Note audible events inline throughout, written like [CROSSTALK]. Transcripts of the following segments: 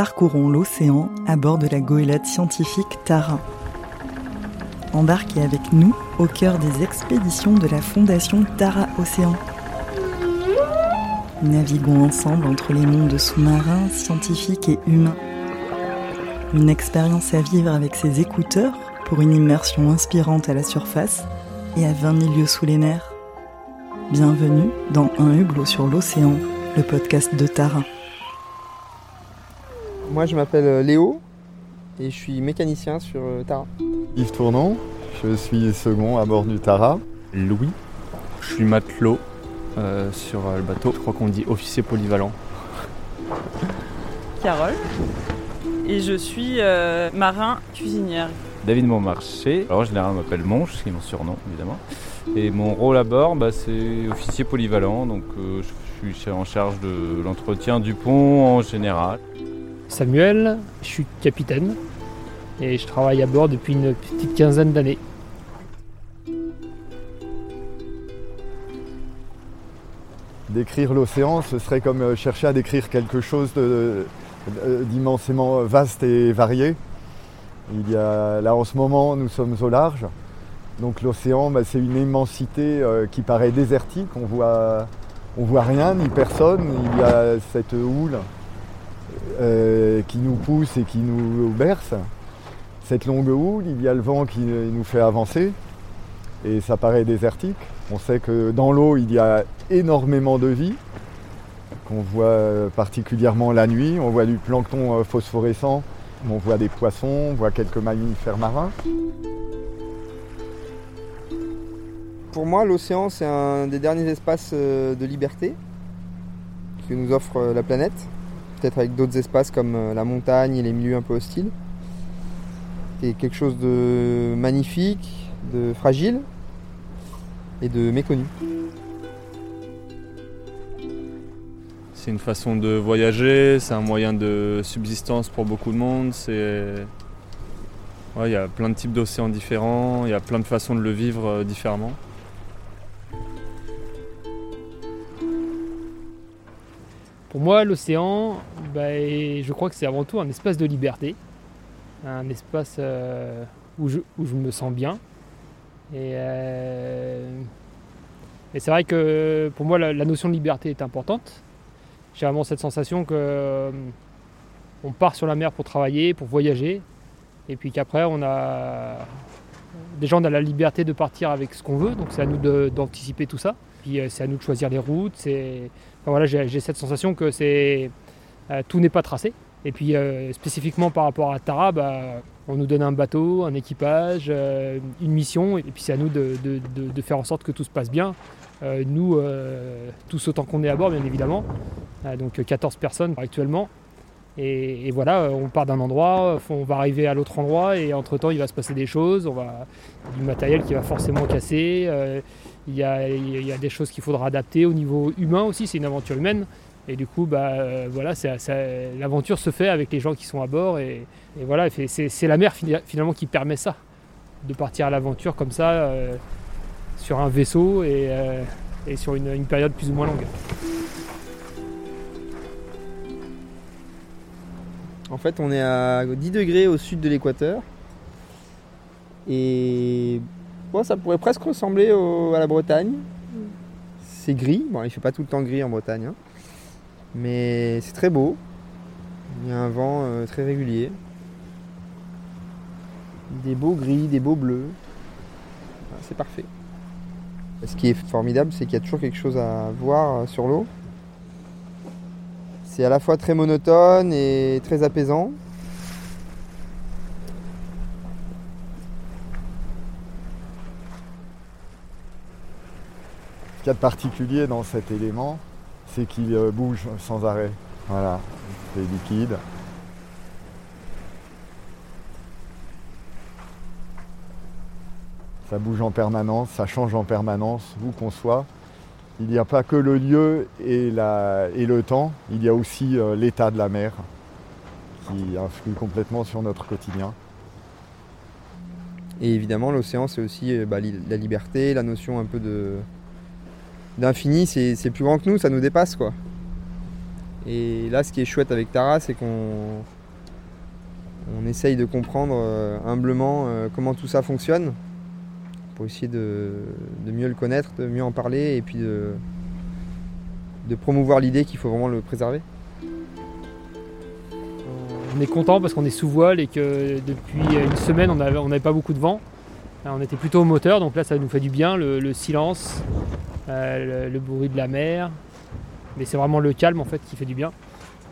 parcourons l'océan à bord de la goélette scientifique Tara. Embarquez avec nous au cœur des expéditions de la Fondation Tara Océan. Naviguons ensemble entre les mondes sous-marins, scientifiques et humains. Une expérience à vivre avec ses écouteurs pour une immersion inspirante à la surface et à 20 milieux sous les mers. Bienvenue dans Un hublot sur l'océan, le podcast de Tara. Moi je m'appelle Léo et je suis mécanicien sur euh, Tara. Yves Tournon, je suis second à bord du Tara. Louis, je suis matelot euh, sur euh, le bateau. Je crois qu'on dit officier polyvalent. [LAUGHS] Carole, et je suis euh, marin cuisinière. David Montmarché. Alors, en général, on m'appelle Monge, c'est mon surnom, évidemment. Et mon rôle à bord, bah, c'est officier polyvalent. Donc, euh, je suis en charge de l'entretien du pont en général. Samuel, je suis capitaine et je travaille à bord depuis une petite quinzaine d'années. Décrire l'océan, ce serait comme euh, chercher à décrire quelque chose de- d'immensément vaste et varié. Il y a, là, en ce moment, nous sommes au large. Donc l'océan, bah, c'est une immensité euh, qui paraît désertique. On voit, on voit rien ni personne. Il y a cette houle euh, qui nous pousse et qui nous berce. Cette longue houle, il y a le vent qui nous fait avancer et ça paraît désertique. On sait que dans l'eau, il y a énormément de vie, qu'on voit euh, particulièrement la nuit. On voit du plancton euh, phosphorescent, on voit des poissons, on voit quelques mammifères marins. Pour moi l'océan c'est un des derniers espaces euh, de liberté que nous offre euh, la planète. Peut-être avec d'autres espaces comme euh, la montagne et les milieux un peu hostiles. C'est quelque chose de magnifique, de fragile et de méconnu. C'est une façon de voyager, c'est un moyen de subsistance pour beaucoup de monde. Il y a plein de types d'océans différents, il y a plein de façons de le vivre euh, différemment. Pour moi, l'océan, bah, je crois que c'est avant tout un espace de liberté, un espace euh, où, je, me sens bien. Et, euh, c'est vrai que pour moi, la, notion de liberté est importante. J'ai vraiment cette sensation que euh, on part sur la mer pour travailler, pour voyager, et puis qu'après, on a déjà on a la liberté de partir avec ce qu'on veut, donc c'est à nous d'anticiper tout ça. Puis euh, c'est à nous de choisir les routes. Voilà, j'ai cette sensation que euh, tout n'est pas tracé. Et puis euh, spécifiquement par rapport à Tara, bah, on nous donne un bateau, un équipage, une mission, et puis c'est à nous de, faire en sorte que tout se passe bien. Nous, tous autant qu'on est à bord, bien évidemment. Donc 14 personnes actuellement. Et, voilà, euh, on part d'un endroit, on va arriver à l'autre endroit, et entre-temps, il va se passer des choses. On va, du matériel qui va forcément casser. euh, il y, a, des choses qu'il faudra adapter au niveau humain aussi, c'est une aventure humaine. Et du coup, bah, euh, voilà, l'aventure se fait avec les gens qui sont à bord. Et, voilà, c'est la mer fina- finalement qui permet ça, de partir à l'aventure comme ça, sur un vaisseau et, sur une période plus ou moins longue. En fait, on est à 10 degrés au sud de l'équateur. Et ça pourrait presque ressembler à la Bretagne. C'est gris. Bon, il fait pas tout le temps gris en Bretagne. hein. Mais c'est très beau. Il y a un vent euh, très régulier. Des beaux gris, des beaux bleus. C'est parfait. Ce qui est formidable, c'est qu'il y a toujours quelque chose à voir euh, sur l'eau. C'est à la fois très monotone et très apaisant. Ce qu'il y a de particulier dans cet élément, c'est qu'il euh, bouge sans arrêt. Voilà, c'est liquide. Ça bouge en permanence, ça change en permanence, où qu'on soit. Il n'y a pas que le lieu et, le temps, il y a aussi euh, l'état de la mer qui influe complètement sur notre quotidien. Et évidemment, l'océan, c'est aussi euh, bah, la liberté, la notion un peu d'infini. C'est plus grand que nous, ça nous dépasse, quoi. Et là, ce qui est chouette avec Tara, c'est qu'on on essaye de comprendre euh, humblement comment tout ça fonctionne pour essayer de, mieux le connaître, de mieux en parler et puis de, promouvoir l'idée qu'il faut vraiment le préserver. On est content parce qu'on est sous voile et que depuis une semaine on n'avait pas beaucoup de vent. Euh, On était plutôt au moteur, donc là ça nous fait du bien, le, le silence, euh, le, bruit de la mer. Mais c'est vraiment le calme en fait qui fait du bien.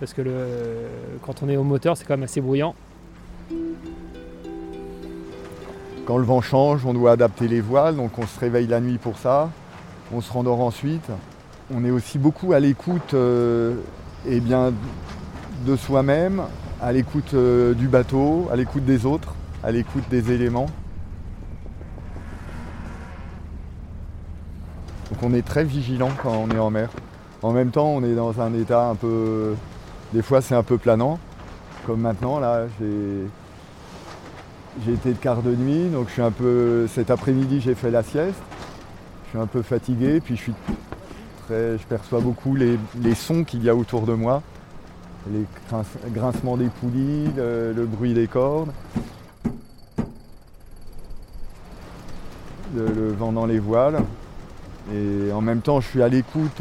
Parce que quand on est au moteur c'est quand même assez bruyant. Quand le vent change, on doit adapter les voiles, donc on se réveille la nuit pour ça. On se rendort ensuite. On est aussi beaucoup à l'écoute euh, eh de soi-même, à l'écoute euh, du bateau, à l'écoute des autres, à l'écoute des éléments. Donc on est très vigilant quand on est en mer. En même temps, on est dans un état un peu. Des fois, c'est un peu planant. Comme maintenant, là, j'ai. J'ai été de quart de nuit, donc je suis un peu. Cet après-midi, j'ai fait la sieste. Je suis un peu fatigué, puis je suis très. Je perçois beaucoup les, sons qu'il y a autour de moi. Les grince- grincements des poulies, le, bruit des cordes. Le, le vent dans les voiles. Et en même temps, je suis à l'écoute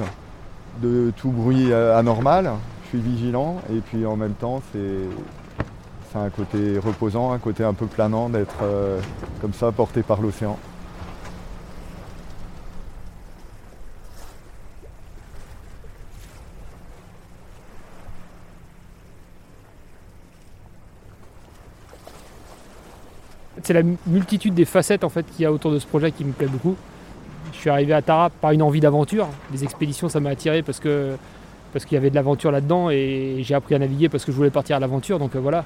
de tout bruit euh, anormal. Je suis vigilant. Et puis en même temps, c'est c'est un côté reposant, un côté un peu planant d'être euh, comme ça porté par l'océan. C'est la multitude des facettes en fait qu'il y a autour de ce projet qui me plaît beaucoup. Je suis arrivé à Tara par une envie d'aventure. Les expéditions, ça m'a attiré parce que parce qu'il y avait de l'aventure là-dedans et j'ai appris à naviguer parce que je voulais partir à l'aventure. Donc euh, voilà,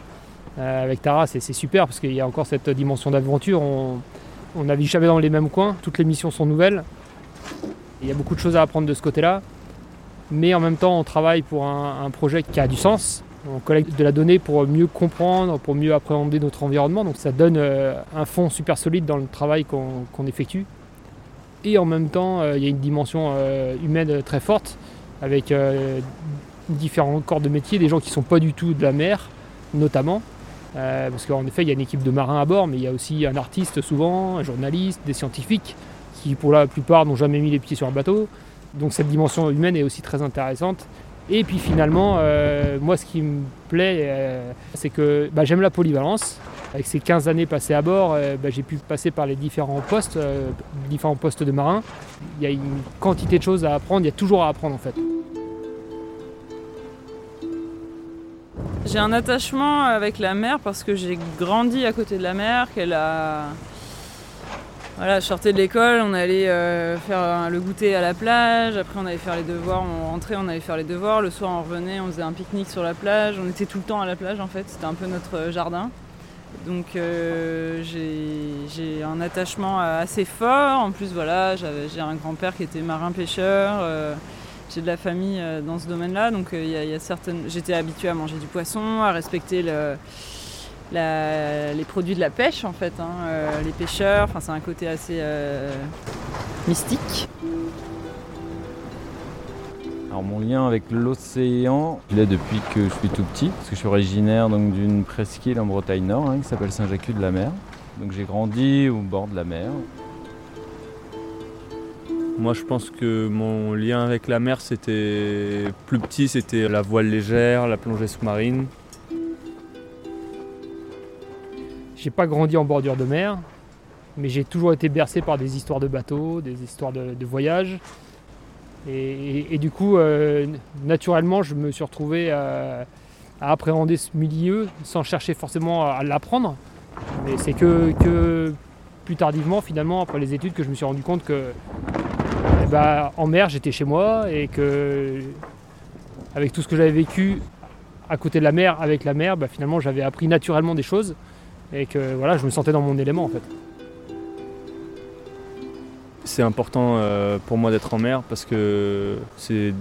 Euh, avec Tara, c'est super parce qu'il y a encore cette dimension d'aventure. On, on navigue jamais dans les mêmes coins. Toutes les missions sont nouvelles. Il y a beaucoup de choses à apprendre de ce côté-là. Mais en même temps, on travaille pour un, projet qui a du sens. On collecte de la donnée pour mieux comprendre, pour mieux appréhender notre environnement. Donc ça donne euh, un fond super solide dans le travail qu'on effectue. Et en même temps, euh, il y a une dimension humaine très forte avec différents corps de métier, des gens qui ne sont pas du tout de la mer, notamment. Euh, parce qu'en effet, il y a une équipe de marins à bord, mais il y a aussi un artiste souvent, un journaliste, des scientifiques qui, pour la plupart, n'ont jamais mis les pieds sur un bateau. Donc cette dimension humaine est aussi très intéressante. Et puis finalement, euh, moi, ce qui me plaît, euh, c'est que bah, j'aime la polyvalence. Avec ces 15 années passées à bord, bah, j'ai pu passer par les différents postes, différents postes de marins. Il y a une quantité de choses à apprendre, il y a toujours à apprendre en fait. J'ai un attachement avec la mer parce que j'ai grandi à côté de la mer, qu'elle a. Voilà, je sortais de l'école, on allait euh, faire un- le goûter à la plage, après on allait faire les devoirs, on rentrait, on allait faire les devoirs, le soir on revenait, on faisait un pique-nique sur la plage, on était tout le temps à la plage en fait, c'était un peu notre jardin. Donc euh, j'ai un attachement assez fort, en plus voilà, j'ai un grand-père qui était marin-pêcheur. euh, j'ai de la famille euh, dans ce domaine-là, donc euh, il y il certaines... j'étais habituée à manger du poisson, à respecter le- la- les produits de la pêche en fait, hein, euh, les pêcheurs, enfin c'est un côté assez mystique. Alors mon lien avec l'océan, je l'ai depuis que je suis tout petit, parce que je suis originaire d'une presqu'île en Bretagne Nord hein, qui s'appelle Saint-Jacques-de-la-Mer. Donc j'ai grandi au bord de la mer. Moi, je pense que mon lien avec la mer, c'était plus petit, c'était la voile légère, la plongée sous-marine. J'ai pas grandi en bordure de mer, mais j'ai toujours été bercé par des histoires de bateaux, des histoires de, de voyages. Et, du coup, euh, naturellement, je me suis retrouvé à, appréhender ce milieu sans chercher forcément à, l'apprendre. Mais c'est que plus tardivement, finalement, après les études, que je me suis rendu compte que eh ben, en mer, j'étais chez moi et que avec tout ce que j'avais vécu à côté de la mer, avec la mer, bah, finalement, j'avais appris naturellement des choses et que voilà, je me sentais dans mon élément en fait. C'est important euh, pour moi d'être en mer parce que c'est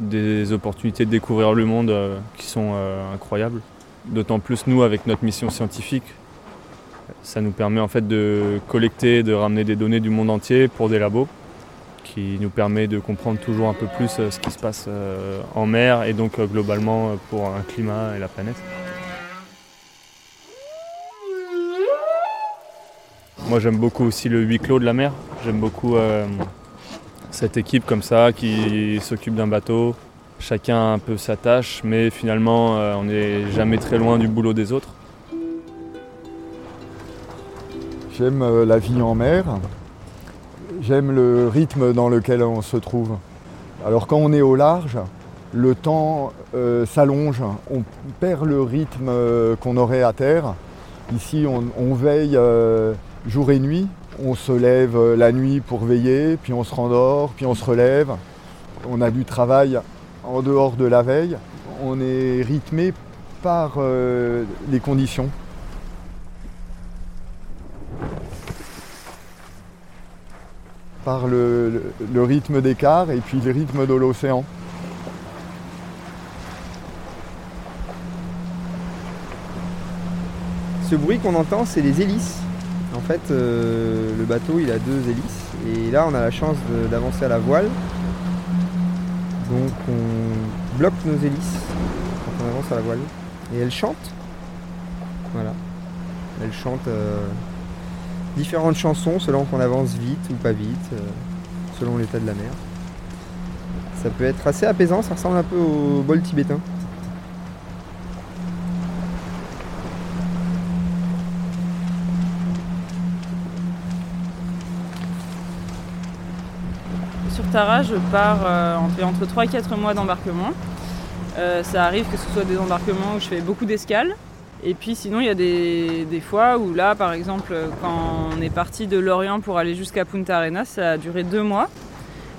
des opportunités de découvrir le monde euh, qui sont euh, incroyables. D'autant plus nous avec notre mission scientifique. Ça nous permet en fait de collecter, de ramener des données du monde entier pour des labos. Qui nous permet de comprendre toujours un peu plus ce qui se passe en mer et donc globalement pour un climat et la planète. Moi j'aime beaucoup aussi le huis clos de la mer. J'aime beaucoup cette équipe comme ça qui s'occupe d'un bateau. Chacun un peu sa tâche, mais finalement on n'est jamais très loin du boulot des autres. J'aime euh, la vie en mer. J'aime le rythme dans lequel on se trouve. Alors quand on est au large, le temps euh, s'allonge, on perd le rythme euh, qu'on aurait à terre. Ici, on, veille jour et nuit. On se lève la nuit pour veiller, puis on se rendort, puis on se relève. On a du travail en dehors de la veille. On est rythmé par les conditions. Par le, rythme des cars et puis le rythme de l'océan. Ce bruit qu'on entend, c'est les hélices. En fait, euh, le bateau, il a deux hélices. Et là, on a la chance d'avancer à la voile. Donc, on bloque nos hélices quand on avance à la voile. Et elle chante. Voilà. Elle chante. Euh, différentes chansons selon qu'on avance vite ou pas vite, euh, selon l'état de la mer. Ça peut être assez apaisant, ça ressemble un peu au bol tibétain. Sur Tara, je pars euh, entre 3 et 4 mois d'embarquement. Euh, ça arrive que ce soit des embarquements où je fais beaucoup d'escales, et puis sinon, il y a des, fois où là, par exemple, quand on est parti de Lorient pour aller jusqu'à Punta Arenas, ça a duré deux mois.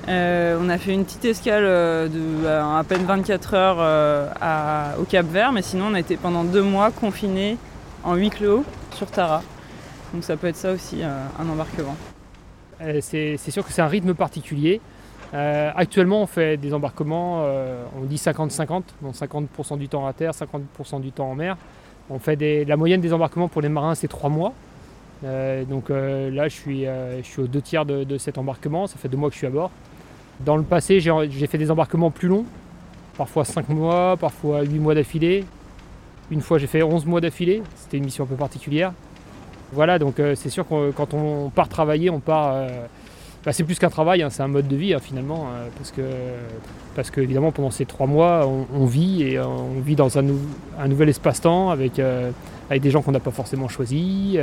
Euh, on a fait une petite escale euh, de à peine 24 heures euh, au Cap Vert, mais sinon on a été pendant deux mois confinés en huis clos sur Tara. Donc ça peut être ça aussi, un embarquement. c'est sûr que c'est un rythme particulier. actuellement, on fait des embarquements, on dit 50-50, donc 50% du temps à terre, 50% du temps en mer. On fait la moyenne des embarquements pour les marins, c'est trois mois. Euh, donc euh, là, je suis, euh, je suis aux deux tiers de, cet embarquement. Ça fait deux mois que je suis à bord. Dans le passé, j'ai fait des embarquements plus longs, parfois cinq mois, parfois huit mois d'affilée. Une fois, j'ai fait 11 mois d'affilée. C'était une mission un peu particulière. Voilà, donc c'est sûr que quand on part travailler, on part bah, c'est plus qu'un travail, hein, c'est un mode de vie hein, finalement, euh, parce que parce que évidemment pendant ces trois mois, on, vit et euh, on vit dans un, un nouvel espace-temps avec, euh, avec des gens qu'on n'a pas forcément choisis.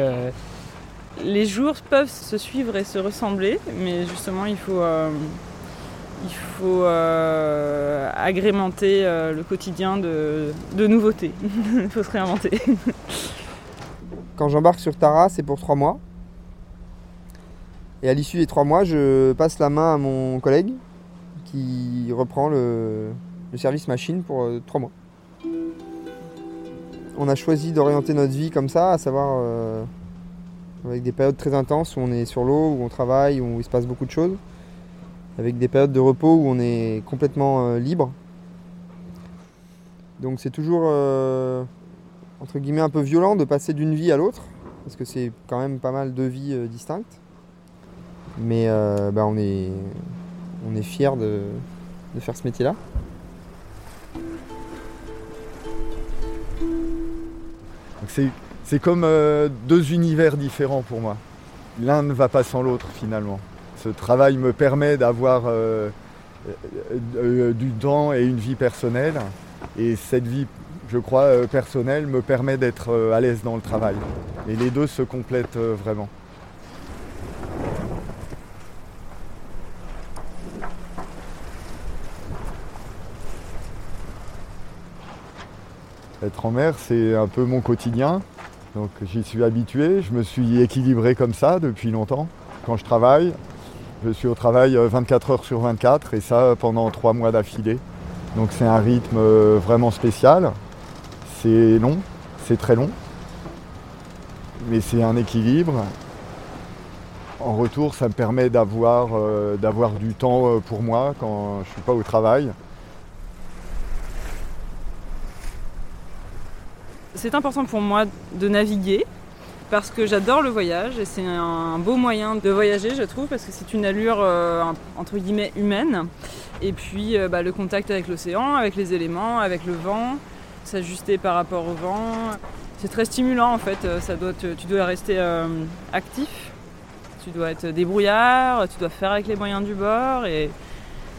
Les jours peuvent se suivre et se ressembler, mais justement il faut il faut agrémenter le quotidien de, de nouveautés. [LAUGHS] il faut se réinventer. Quand j'embarque sur Tara, c'est pour trois mois. Et à l'issue des trois mois, je passe la main à mon collègue qui reprend le, service machine pour euh, trois mois. On a choisi d'orienter notre vie comme ça, à savoir euh, avec des périodes très intenses où on est sur l'eau, où on travaille, où il se passe beaucoup de choses, avec des périodes de repos où on est complètement euh, libre. Donc c'est toujours entre guillemets un peu violent de passer d'une vie à l'autre, parce que c'est quand même pas mal de vies distinctes. Mais euh, bah, on est, on fiers de, faire ce métier-là. C'est comme euh, deux univers différents pour moi. L'un ne va pas sans l'autre finalement. Ce travail me permet d'avoir euh, du temps et une vie personnelle. Et cette vie, je crois, personnelle me permet d'être à l'aise dans le travail. Et les deux se complètent vraiment. Être en mer, c'est un peu mon quotidien. Donc j'y suis habitué, je me suis équilibré comme ça depuis longtemps. Quand je travaille, je suis au travail 24 euh, heures sur 24 et ça pendant trois mois d'affilée. Donc c'est un rythme euh, vraiment spécial. C'est long, c'est très long. Mais c'est un équilibre. En retour, ça me permet d'avoir euh, du temps pour moi quand je ne suis pas au travail. C'est important pour moi de naviguer parce que j'adore le voyage et c'est un beau moyen de voyager, je trouve, parce que c'est une allure euh, entre guillemets humaine. Et puis euh, bah, le contact avec l'océan, avec les éléments, avec le vent, s'ajuster par rapport au vent. C'est très stimulant en fait, doit tu dois rester actif, tu dois être débrouillard, tu dois faire avec les moyens du bord et,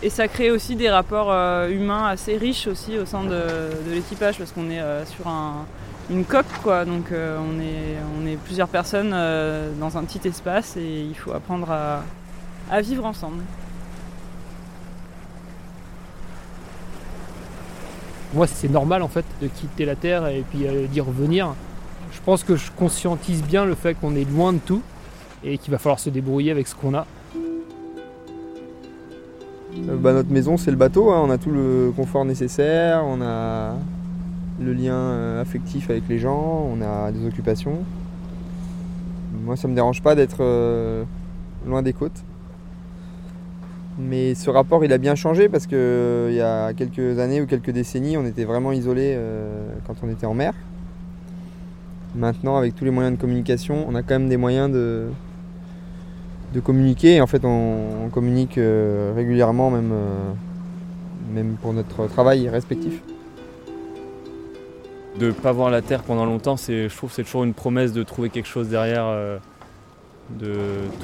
ça crée aussi des rapports humains assez riches aussi au sein de l'équipage parce qu'on est sur un, une coque quoi. Donc euh, on, est, on est plusieurs personnes euh, dans un petit espace et il faut apprendre à, vivre ensemble. Moi c'est normal en fait de quitter la Terre et puis euh, d'y revenir. Je pense que je conscientise bien le fait qu'on est loin de tout et qu'il va falloir se débrouiller avec ce qu'on a. Bah, notre maison c'est le bateau, hein. on a tout le confort nécessaire, on a le lien euh, affectif avec les gens, on a des occupations. Moi, ça me dérange pas d'être euh, loin des côtes. Mais ce rapport, il a bien changé parce qu'il euh, y a quelques années ou quelques décennies, on était vraiment isolé quand on était en mer. Maintenant, avec tous les moyens de communication, on a quand même des moyens de, de communiquer. En fait, on, communique régulièrement, même, même pour notre travail respectif de ne pas voir la Terre pendant longtemps, c'est, je trouve c'est toujours une promesse de trouver quelque chose derrière, euh, de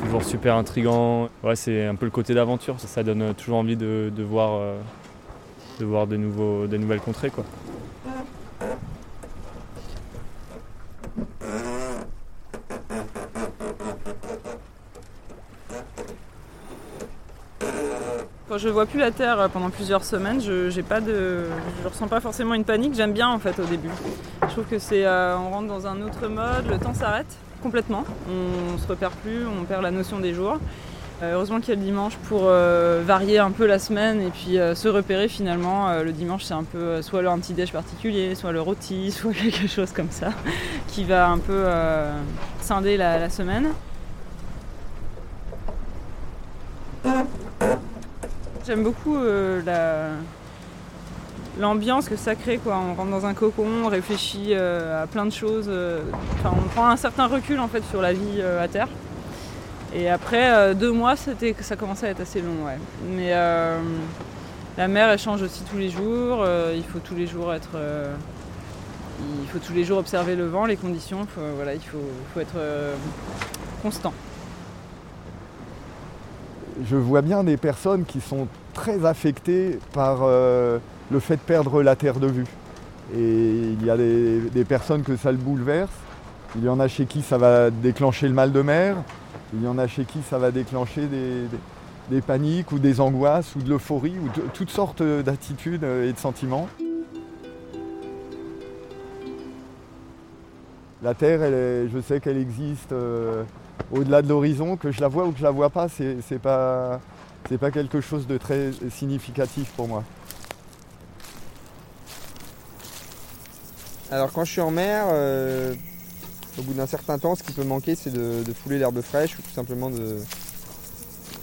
toujours super intrigant. Ouais, c'est un peu le côté d'aventure, ça, donne toujours envie de, voir, euh, de voir de, nouveaux, nouvelles contrées. Quoi. Quand je vois plus la Terre pendant plusieurs semaines, je j'ai pas de, je ressens pas forcément une panique. J'aime bien en fait au début. Je trouve que c'est, euh, on rentre dans un autre mode. Le temps s'arrête complètement. On, se repère plus, on perd la notion des jours. Euh, heureusement qu'il y a le dimanche pour euh, varier un peu la semaine et puis se repérer finalement. le dimanche c'est un peu soit le un petit déj particulier, soit le rôti, [LAUGHS] soit quelque chose comme ça qui va un peu scinder la semaine. J'aime beaucoup euh, l'ambiance que ça crée. Quoi. On rentre dans un cocon, on réfléchit euh, à plein de choses. Euh, on prend un certain recul en fait sur la vie à terre. Et après deux mois, c'était, ça commençait à être assez long. Mais la mer, elle change aussi tous les jours. il faut tous les jours être. il faut tous les jours observer le vent, les conditions. voilà, il faut être constant je vois bien des personnes qui sont très affectées par euh, le fait de perdre la terre de vue. Et il y a des, personnes que ça le bouleverse. Il y en a chez qui ça va déclencher le mal de mer. Il y en a chez qui ça va déclencher des, paniques ou des angoisses ou de l'euphorie ou toutes sortes d'attitudes et de sentiments. La Terre, je sais qu'elle existe euh, au-delà de l'horizon, que je la vois ou que je la vois pas, c'est, pas, quelque chose de très significatif pour moi. Alors quand je suis en mer, euh, au bout d'un certain temps, ce qui peut manquer, c'est de, fouler l'herbe fraîche ou tout simplement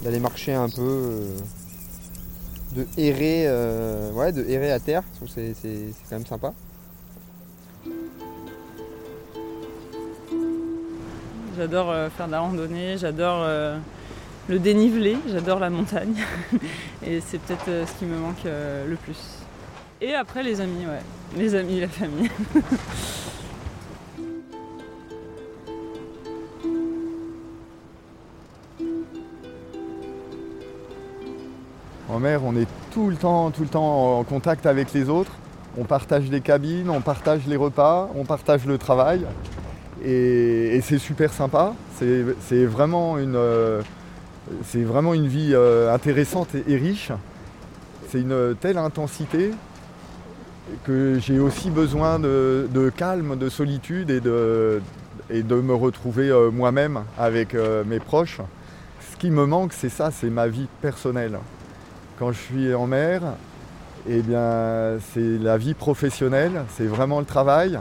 d'aller marcher un peu, euh, de errer, euh, de errer à terre. c'est quand même sympa. J'adore euh, faire de la randonnée, j'adore euh, le dénivelé, j'adore la montagne. [LAUGHS] et c'est peut-être euh, ce qui me manque le plus. Et après les amis, ouais. Les amis, la famille. [LAUGHS] En mer, on est tout le temps, tout le temps en contact avec les autres. On partage les cabines, on partage les repas, on partage le travail. Et, c'est super sympa. C'est vraiment, une, euh, vraiment une vie euh, intéressante et, riche. C'est une telle intensité que j'ai aussi besoin de, calme, de solitude et de, et de me retrouver euh, moi-même avec mes proches. Ce qui me manque, c'est ça, c'est ma vie personnelle. Quand je suis en mer, eh c'est la vie professionnelle, c'est vraiment le travail.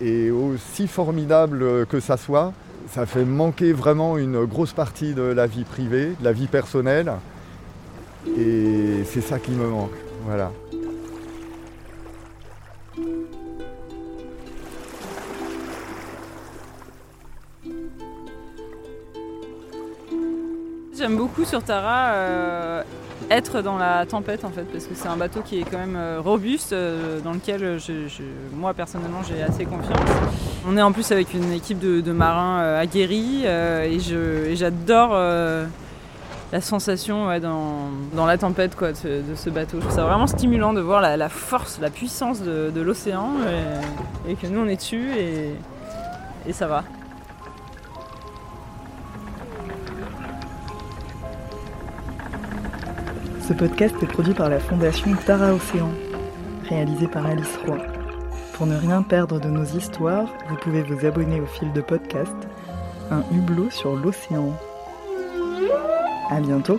Et aussi formidable que ça soit, ça fait manquer vraiment une grosse partie de la vie privée, de la vie personnelle. Et c'est ça qui me manque. Voilà. J'aime beaucoup sur Tara euh, être dans la tempête en fait, parce que c'est un bateau qui est quand même euh, robuste, euh, dans lequel je- moi personnellement j'ai assez confiance. On est en plus avec une équipe de, marins euh, aguerris et j'adore la sensation dans, dans la tempête quoi, de, ce, bateau. Je trouve ça vraiment stimulant de voir la, force, la puissance de, de l'océan et, et que nous on est dessus et, et ça va. Ce podcast est produit par la fondation Tara Océan, réalisé par Alice Roy. Pour ne rien perdre de nos histoires, vous pouvez vous abonner au fil de podcast, un hublot sur l'océan. À bientôt